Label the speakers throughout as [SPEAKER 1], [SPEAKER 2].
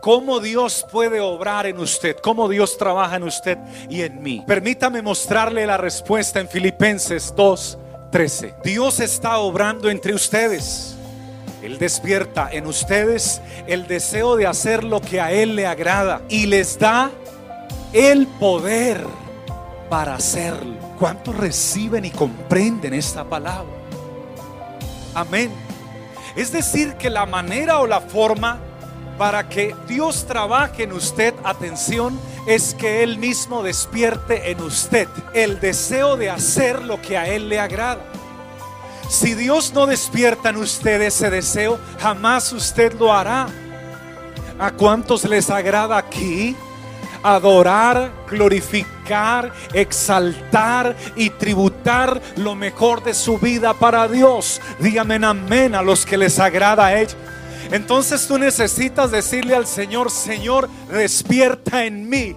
[SPEAKER 1] cómo Dios puede obrar en usted, cómo Dios trabaja en usted y en mí. Permítame mostrarle la respuesta en Filipenses 2:13. Dios está obrando entre ustedes. Él despierta en ustedes el deseo de hacer lo que a Él le agrada y les da el poder para hacerlo. ¿Cuántos reciben y comprenden esta palabra? Amén. Es decir, que la manera o la forma para que Dios trabaje en usted, atención, es que Él mismo despierte en usted el deseo de hacer lo que a Él le agrada. Si Dios no despierta en usted ese deseo, jamás usted lo hará. ¿A cuántos les agrada aquí? Adorar, glorificar, exaltar y tributar lo mejor de su vida para Dios. Díganme amén a los que les agrada a ellos. Entonces tú necesitas decirle al Señor, Señor, despierta en mí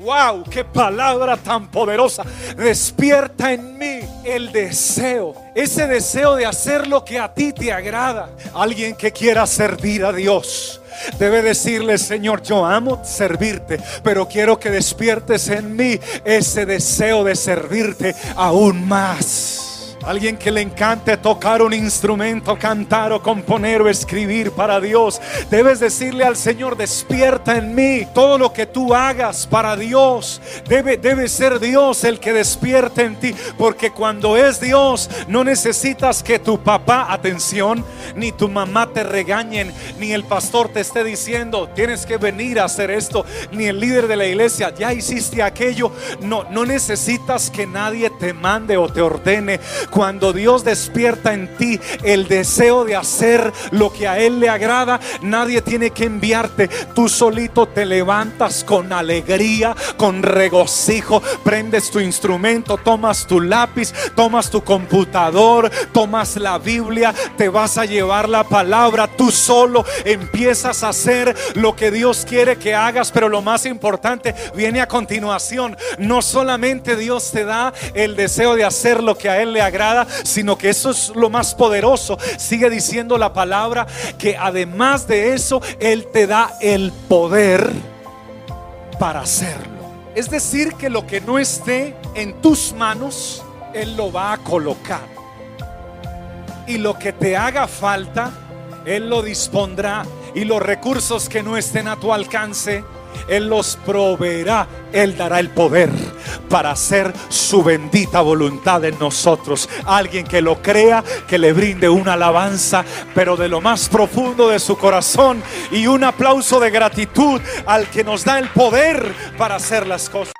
[SPEAKER 1] Wow, qué palabra tan poderosa. Despierta en mí el deseo, ese deseo de hacer lo que a ti te agrada. Alguien que quiera servir a Dios. Debe decirle, Señor, yo amo servirte, pero quiero que despiertes en mí ese deseo de servirte aún más. Alguien que le encante tocar un instrumento, cantar o componer o escribir para Dios. Debes decirle al Señor, despierta en mí todo lo que tú hagas para Dios. Debe, debe ser Dios el que despierte en ti. Porque cuando es Dios, no necesitas que tu papá, atención, ni tu mamá te regañen, ni el pastor te esté diciendo, tienes que venir a hacer esto, ni el líder de la iglesia, ya hiciste aquello. No, no necesitas que nadie te mande o te ordene cuando Dios despierta en ti el deseo de hacer lo que a Él le agrada, nadie tiene que enviarte. Tú solito te levantas con alegría, con regocijo, prendes tu instrumento, tomas tu lápiz, tomas tu computador, tomas la Biblia, te vas a llevar la palabra, tú solo empiezas a hacer lo que Dios quiere que hagas, pero lo más importante viene a continuación. No solamente Dios te da el deseo de hacer lo que a Él le agrada, sino que eso es lo más poderoso. Sigue diciendo la palabra que además de eso, Él te da el poder para hacerlo. Es decir, que lo que no esté en tus manos, Él lo va a colocar. Y lo que te haga falta, Él lo dispondrá. Y los recursos que no estén a tu alcance, él los proveerá, Él dará el poder para hacer su bendita voluntad en nosotros. Alguien que lo crea, que le brinde una alabanza, pero de lo más profundo de su corazón y un aplauso de gratitud al que nos da el poder para hacer las cosas.